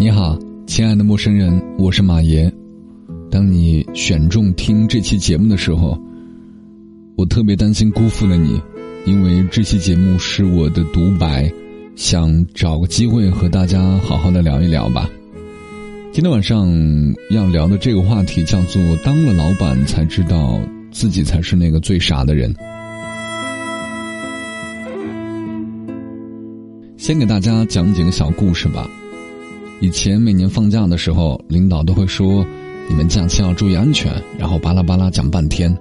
你好，亲爱的陌生人，我是马爷。当你选中听这期节目的时候，我特别担心辜负了你，因为这期节目是我的独白，想找个机会和大家好好的聊一聊吧。今天晚上要聊的这个话题叫做“当了老板才知道自己才是那个最傻的人”。先给大家讲几个小故事吧。以前每年放假的时候，领导都会说：“你们假期要注意安全。”然后巴拉巴拉讲半天。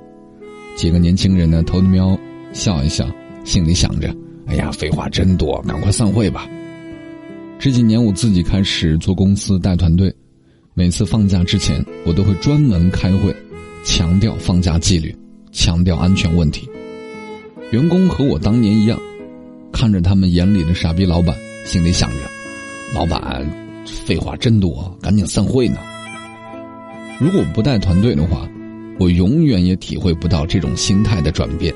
几个年轻人呢，偷瞄笑一笑，心里想着：“哎呀，废话真多，赶快散会吧。”这几年我自己开始做公司带团队，每次放假之前，我都会专门开会，强调放假纪律，强调安全问题。员工和我当年一样，看着他们眼里的傻逼老板，心里想着：“老板。”废话真多，赶紧散会呢。如果不带团队的话，我永远也体会不到这种心态的转变。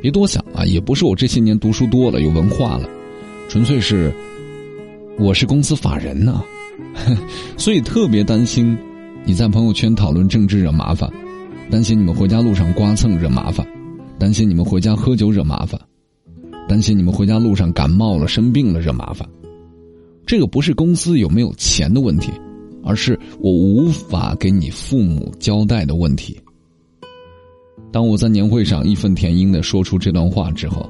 别多想啊，也不是我这些年读书多了有文化了，纯粹是我是公司法人呢，所以特别担心你在朋友圈讨论政治惹麻烦，担心你们回家路上刮蹭惹麻烦，担心你们回家喝酒惹麻烦，担心你们回家路上感冒了生病了惹麻烦。这个不是公司有没有钱的问题，而是我无法给你父母交代的问题。当我在年会上义愤填膺的说出这段话之后，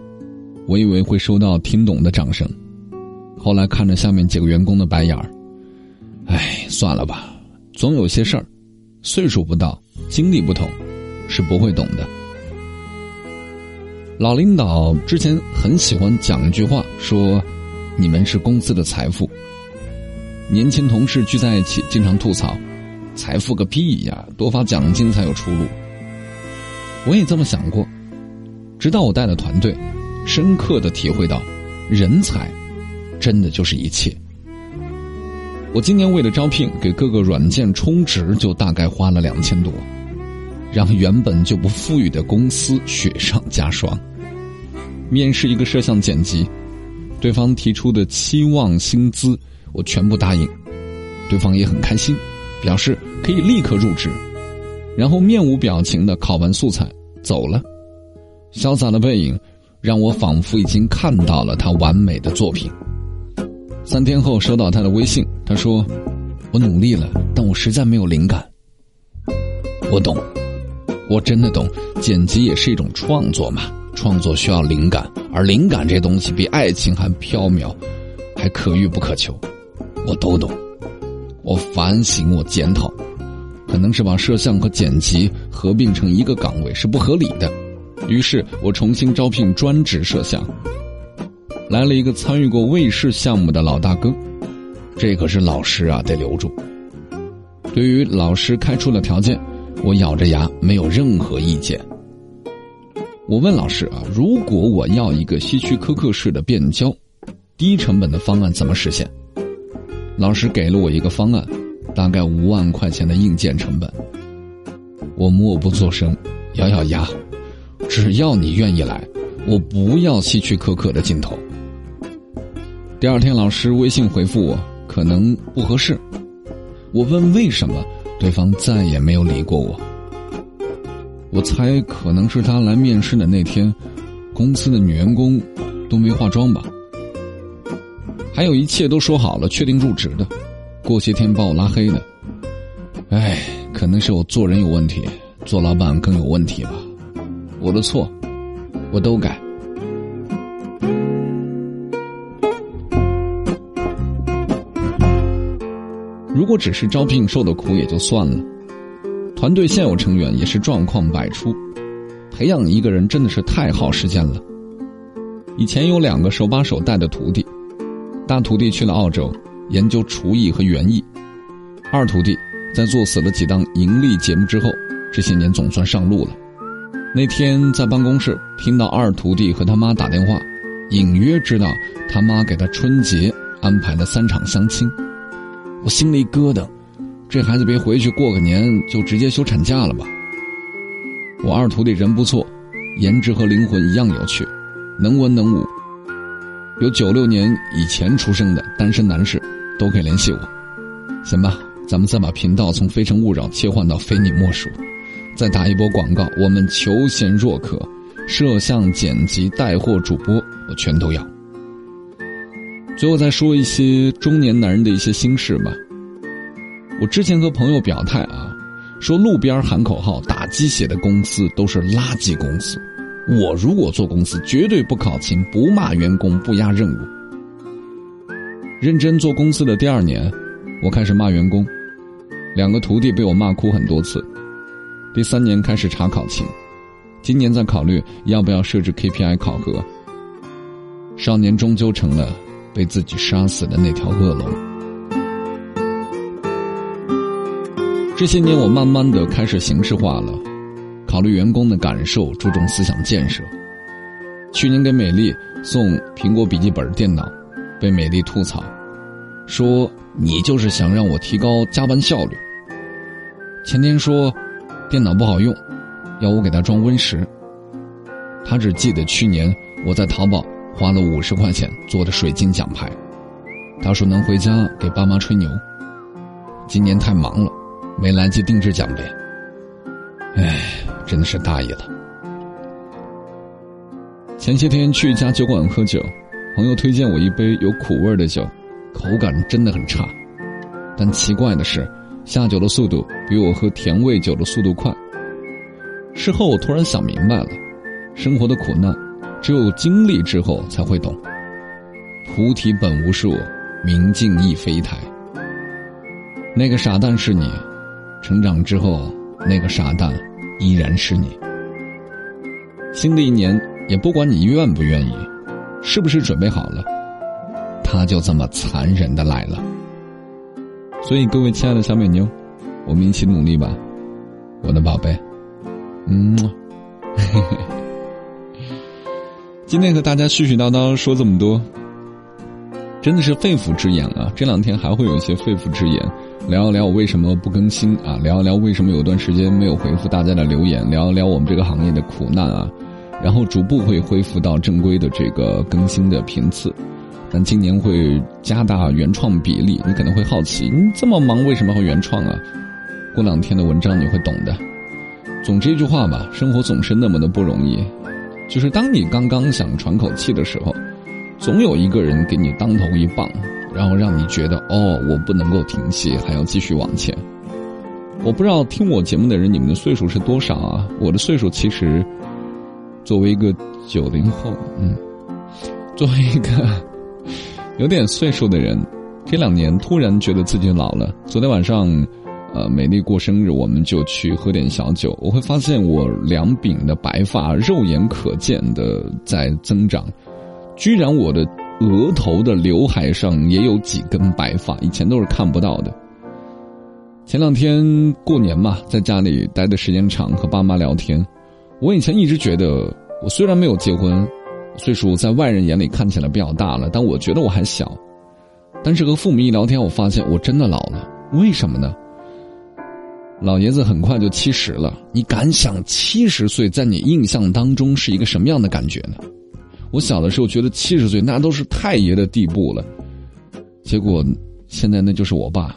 我以为会收到听懂的掌声，后来看着下面几个员工的白眼儿，哎，算了吧，总有些事儿，岁数不到，经历不同，是不会懂的。老领导之前很喜欢讲一句话，说。你们是公司的财富。年轻同事聚在一起，经常吐槽：“财富个屁呀，多发奖金才有出路。”我也这么想过，直到我带了团队，深刻的体会到，人才真的就是一切。我今年为了招聘，给各个软件充值就大概花了两千多，让原本就不富裕的公司雪上加霜。面试一个摄像剪辑。对方提出的期望薪资，我全部答应，对方也很开心，表示可以立刻入职，然后面无表情的拷完素材走了，潇洒的背影让我仿佛已经看到了他完美的作品。三天后收到他的微信，他说：“我努力了，但我实在没有灵感。”我懂，我真的懂，剪辑也是一种创作嘛。创作需要灵感，而灵感这东西比爱情还飘渺，还可遇不可求。我都懂，我反省，我检讨，可能是把摄像和剪辑合并成一个岗位是不合理的。于是我重新招聘专职摄像，来了一个参与过卫视项目的老大哥，这可是老师啊，得留住。对于老师开出的条件，我咬着牙没有任何意见。我问老师啊，如果我要一个希区柯克式的变焦，低成本的方案怎么实现？老师给了我一个方案，大概五万块钱的硬件成本。我默不作声，咬咬牙，只要你愿意来，我不要希区柯克的镜头。第二天，老师微信回复我，可能不合适。我问为什么，对方再也没有理过我。我猜可能是他来面试的那天，公司的女员工都没化妆吧。还有一切都说好了，确定入职的，过些天把我拉黑的。哎，可能是我做人有问题，做老板更有问题吧。我的错，我都改。如果只是招聘受的苦也就算了。团队现有成员也是状况百出，培养一个人真的是太耗时间了。以前有两个手把手带的徒弟，大徒弟去了澳洲研究厨艺和园艺，二徒弟在做死了几档盈利节目之后，这些年总算上路了。那天在办公室听到二徒弟和他妈打电话，隐约知道他妈给他春节安排了三场相亲，我心里咯噔。这孩子别回去过个年就直接休产假了吧？我二徒弟人不错，颜值和灵魂一样有趣，能文能武。有九六年以前出生的单身男士，都可以联系我。行吧，咱们再把频道从《非诚勿扰》切换到《非你莫属》，再打一波广告。我们求贤若渴，摄像、剪辑、带货、主播，我全都要。最后再说一些中年男人的一些心事吧。我之前和朋友表态啊，说路边喊口号、打鸡血的公司都是垃圾公司。我如果做公司，绝对不考勤、不骂员工、不压任务。认真做公司的第二年，我开始骂员工，两个徒弟被我骂哭很多次。第三年开始查考勤，今年在考虑要不要设置 KPI 考核。少年终究成了。被自己杀死的那条恶龙。这些年，我慢慢的开始形式化了，考虑员工的感受，注重思想建设。去年给美丽送苹果笔记本电脑，被美丽吐槽，说你就是想让我提高加班效率。前天说电脑不好用，要我给他装 Win 十。他只记得去年我在淘宝。花了五十块钱做的水晶奖牌，他说能回家给爸妈吹牛。今年太忙了，没来及定制奖杯。唉，真的是大意了。前些天去一家酒馆喝酒，朋友推荐我一杯有苦味的酒，口感真的很差。但奇怪的是，下酒的速度比我喝甜味酒的速度快。事后我突然想明白了，生活的苦难。只有经历之后才会懂，菩提本无树，明镜亦非台。那个傻蛋是你，成长之后，那个傻蛋依然是你。新的一年，也不管你愿不愿意，是不是准备好了，他就这么残忍的来了。所以，各位亲爱的小美妞，我们一起努力吧，我的宝贝。嗯，嘿嘿。今天和大家絮絮叨叨说这么多，真的是肺腑之言啊！这两天还会有一些肺腑之言，聊一聊我为什么不更新啊，聊一聊为什么有段时间没有回复大家的留言，聊一聊我们这个行业的苦难啊，然后逐步会恢复到正规的这个更新的频次，但今年会加大原创比例。你可能会好奇，你这么忙为什么会原创啊？过两天的文章你会懂的。总之一句话吧，生活总是那么的不容易。就是当你刚刚想喘口气的时候，总有一个人给你当头一棒，然后让你觉得哦，我不能够停歇，还要继续往前。我不知道听我节目的人，你们的岁数是多少啊？我的岁数其实，作为一个九零后，嗯，作为一个有点岁数的人，这两年突然觉得自己老了。昨天晚上。呃，美丽过生日，我们就去喝点小酒。我会发现我两鬓的白发肉眼可见的在增长，居然我的额头的刘海上也有几根白发，以前都是看不到的。前两天过年嘛，在家里待的时间长，和爸妈聊天。我以前一直觉得，我虽然没有结婚，岁数在外人眼里看起来比较大了，但我觉得我还小。但是和父母一聊天，我发现我真的老了。为什么呢？老爷子很快就七十了，你敢想七十岁在你印象当中是一个什么样的感觉呢？我小的时候觉得七十岁那都是太爷的地步了，结果现在那就是我爸。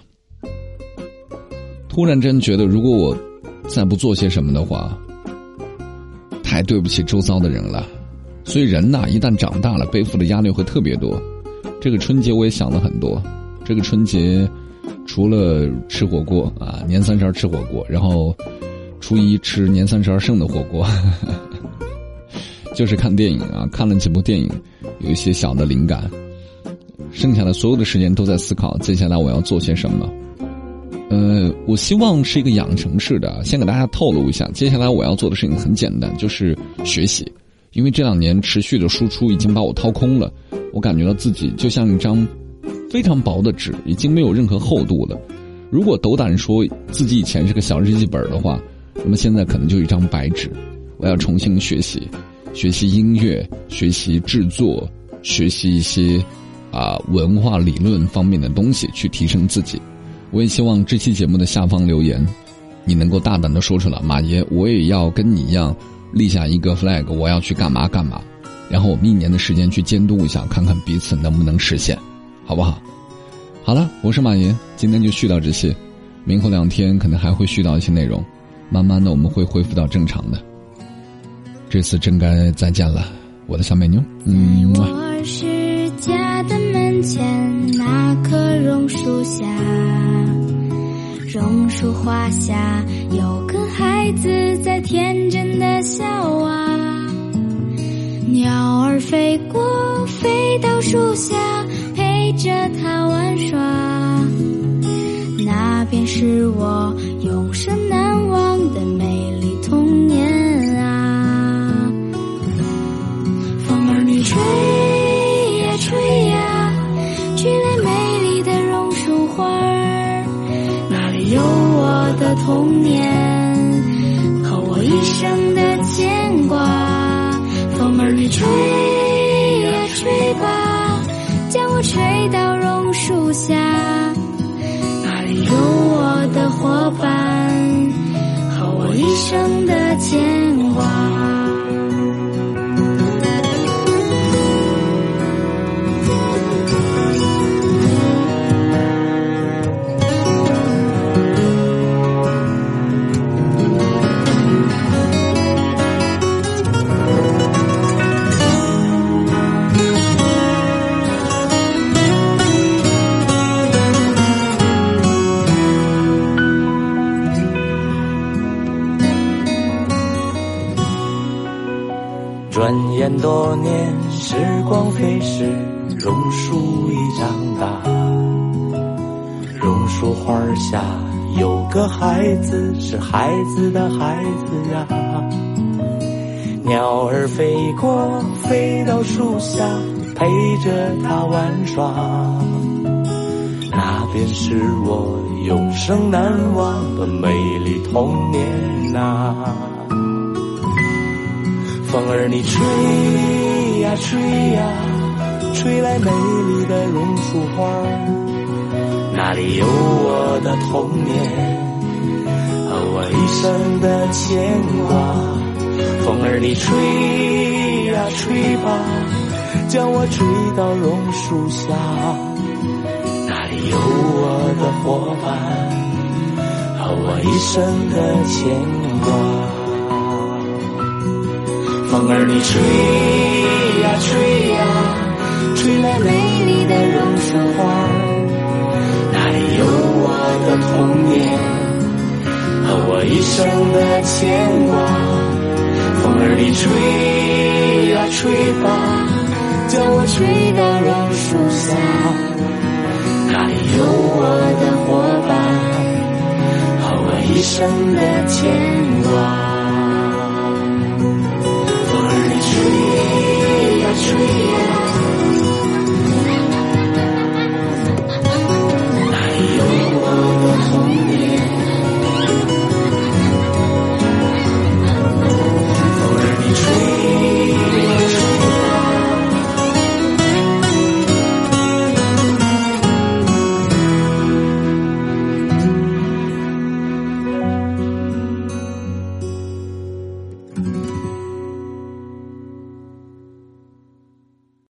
突然间觉得，如果我再不做些什么的话，太对不起周遭的人了。所以人呐，一旦长大了，背负的压力会特别多。这个春节我也想了很多，这个春节。除了吃火锅啊，年三十吃火锅，然后初一吃年三十剩的火锅，就是看电影啊，看了几部电影，有一些小的灵感，剩下的所有的时间都在思考接下来我要做些什么。呃，我希望是一个养成式的，先给大家透露一下，接下来我要做的事情很简单，就是学习，因为这两年持续的输出已经把我掏空了，我感觉到自己就像一张。非常薄的纸，已经没有任何厚度了。如果斗胆说自己以前是个小日记本的话，那么现在可能就一张白纸。我要重新学习，学习音乐，学习制作，学习一些啊文化理论方面的东西，去提升自己。我也希望这期节目的下方留言，你能够大胆的说出来，马爷，我也要跟你一样立下一个 flag，我要去干嘛干嘛。然后我们一年的时间去监督一下，看看彼此能不能实现。好不好？好了，我是马爷，今天就絮到这些，明后两天可能还会絮到一些内容，慢慢的我们会恢复到正常的。这次真该再见了，我的小美妞。嗯。我是家的门前那棵榕树下，榕树花下有个孩子在天真的笑啊，鸟儿飞过，飞到树下。陪着他玩耍，那便是我永生难忘的美丽童年吹呀吹吧。将我吹到榕树下，那里有我的伙伴和我一生的牵转眼多年，时光飞逝，榕树已长大。榕树花下有个孩子，是孩子的孩子呀。鸟儿飞过，飞到树下，陪着他玩耍。那便是我永生难忘的美丽童年呐。风儿你吹呀吹呀，吹来美丽的榕树花那里有我的童年和我一生的牵挂。风儿你吹呀吹吧，将我吹到榕树下，那里有我的伙伴和我一生的牵挂。风儿你吹呀吹呀，吹来美丽的榕树花那里有我的童年和我一生的牵挂。风儿你吹呀吹吧，将我吹到榕树下，那里有我的伙伴和我一生的牵挂。to.